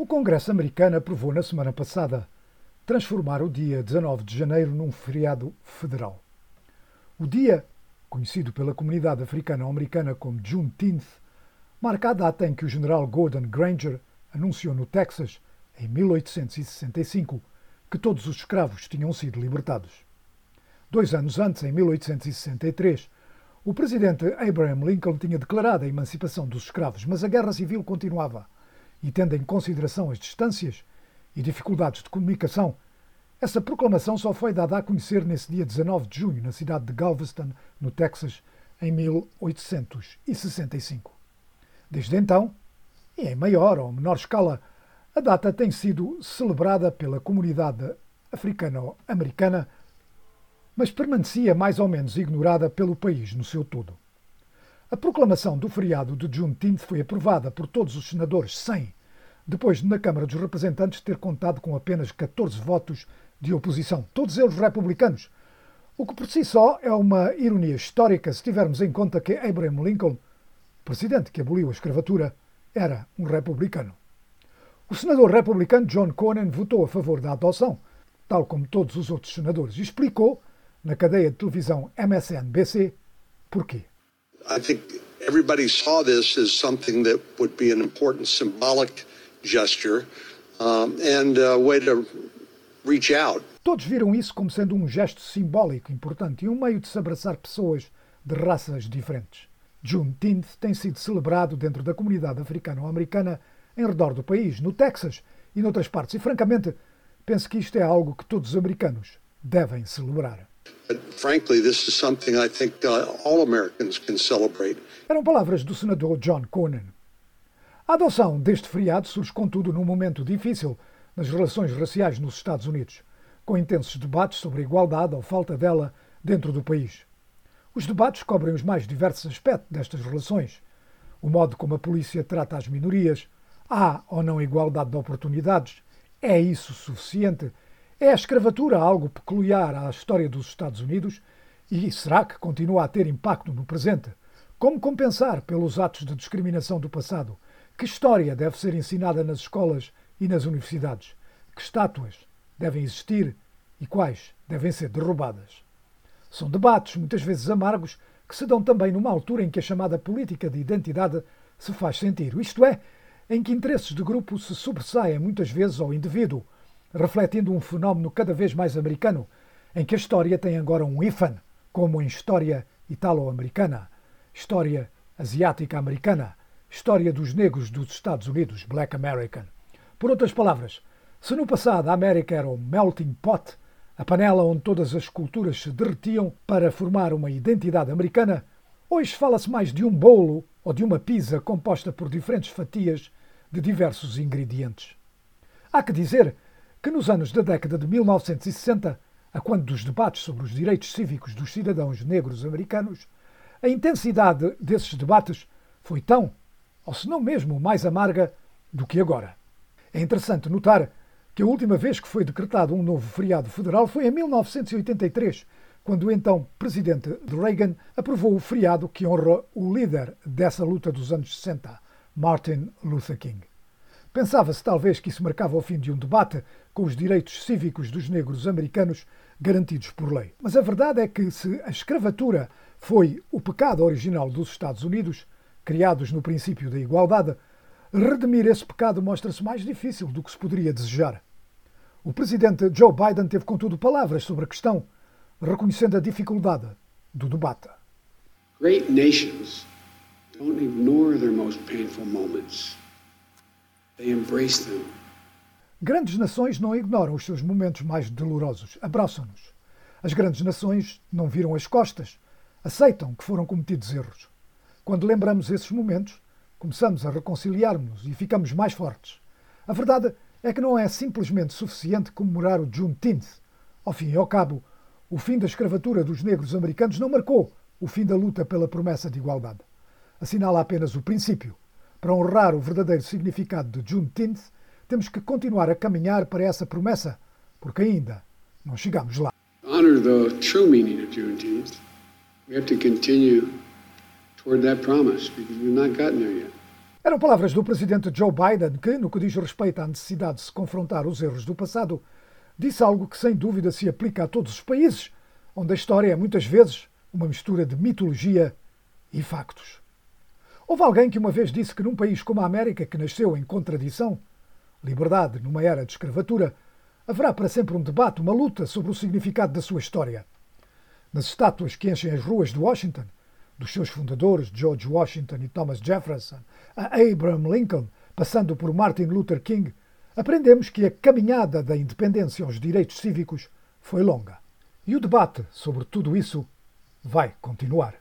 O Congresso americano aprovou na semana passada transformar o dia 19 de janeiro num feriado federal. O dia, conhecido pela comunidade africano-americana como Juneteenth, marca a data em que o general Gordon Granger anunciou no Texas, em 1865, que todos os escravos tinham sido libertados. Dois anos antes, em 1863, o presidente Abraham Lincoln tinha declarado a emancipação dos escravos, mas a guerra civil continuava e tendo em consideração as distâncias e dificuldades de comunicação, essa proclamação só foi dada a conhecer nesse dia 19 de junho, na cidade de Galveston, no Texas, em 1865. Desde então, e em maior ou menor escala, a data tem sido celebrada pela comunidade africano-americana, mas permanecia mais ou menos ignorada pelo país no seu todo. A proclamação do feriado de Juneteenth foi aprovada por todos os senadores sem, depois de na Câmara dos Representantes ter contado com apenas 14 votos de oposição, todos eles republicanos, o que por si só é uma ironia histórica se tivermos em conta que Abraham Lincoln, presidente que aboliu a escravatura, era um republicano. O senador republicano John Cornyn votou a favor da adoção, tal como todos os outros senadores, e explicou, na cadeia de televisão MSNBC, porquê. I think everybody saw this as something that would be an important symbolic gesture um, and a way to reach out. Todos viram isso como sendo um gesto simbólico importante e um meio de se abraçar pessoas de raças diferentes. Juneteenth tem sido celebrado dentro da comunidade africano-americana em redor do país, no Texas e noutras partes, e francamente penso que isto é algo que todos os americanos devem celebrar. Uh. Eram palavras do senador John Cornyn. A adoção deste feriado surge, contudo, num momento difícil nas relações raciais nos Estados Unidos, com intensos debates sobre a igualdade ou falta dela dentro do país. Os debates cobrem os mais diversos aspectos destas relações: o modo como a polícia trata as minorias, há ou não igualdade de oportunidades, é isso suficiente é a escravatura algo peculiar à história dos Estados Unidos e será que continua a ter impacto no presente? Como compensar pelos atos de discriminação do passado? Que história deve ser ensinada nas escolas e nas universidades? Que estátuas devem existir e quais devem ser derrubadas? São debates, muitas vezes amargos, que se dão também numa altura em que a chamada política de identidade se faz sentir, isto é, em que interesses de grupo se sobressaem muitas vezes ao indivíduo refletindo um fenómeno cada vez mais americano, em que a história tem agora um hífen, como em história italo-americana, história asiática-americana, história dos negros dos Estados Unidos, Black American. Por outras palavras, se no passado a América era um melting pot, a panela onde todas as culturas se derretiam para formar uma identidade americana, hoje fala-se mais de um bolo ou de uma pizza composta por diferentes fatias de diversos ingredientes. Há que dizer que nos anos da década de 1960, a quando dos debates sobre os direitos cívicos dos cidadãos negros americanos, a intensidade desses debates foi tão, ou se não mesmo, mais amarga do que agora. É interessante notar que a última vez que foi decretado um novo feriado federal foi em 1983, quando o então presidente Reagan aprovou o feriado que honra o líder dessa luta dos anos 60, Martin Luther King. Pensava-se talvez que isso marcava o fim de um debate com os direitos cívicos dos negros americanos garantidos por lei. Mas a verdade é que, se a escravatura foi o pecado original dos Estados Unidos, criados no princípio da igualdade, redimir esse pecado mostra-se mais difícil do que se poderia desejar. O presidente Joe Biden teve, contudo, palavras sobre a questão, reconhecendo a dificuldade do debate. Great nations don't ignore their most painful moments. Grandes nações não ignoram os seus momentos mais dolorosos, abraçam-nos. As grandes nações não viram as costas, aceitam que foram cometidos erros. Quando lembramos esses momentos, começamos a reconciliar-nos e ficamos mais fortes. A verdade é que não é simplesmente suficiente comemorar o Juneteenth. Ao fim e ao cabo, o fim da escravatura dos negros americanos não marcou o fim da luta pela promessa de igualdade. Assinala apenas o princípio para honrar o verdadeiro significado de Juneteenth, temos que continuar a caminhar para essa promessa, porque ainda não chegamos lá. Honor the true meaning of Juneteenth. We have to continue toward that promise because we've not gotten there yet. Eram palavras do presidente Joe Biden que, no que diz respeito à necessidade de se confrontar os erros do passado, disse algo que sem dúvida se aplica a todos os países, onde a história é muitas vezes uma mistura de mitologia e factos. Houve alguém que uma vez disse que num país como a América, que nasceu em contradição, liberdade numa era de escravatura, haverá para sempre um debate, uma luta sobre o significado da sua história. Nas estátuas que enchem as ruas de Washington, dos seus fundadores, George Washington e Thomas Jefferson, a Abraham Lincoln, passando por Martin Luther King, aprendemos que a caminhada da independência aos direitos cívicos foi longa. E o debate sobre tudo isso vai continuar.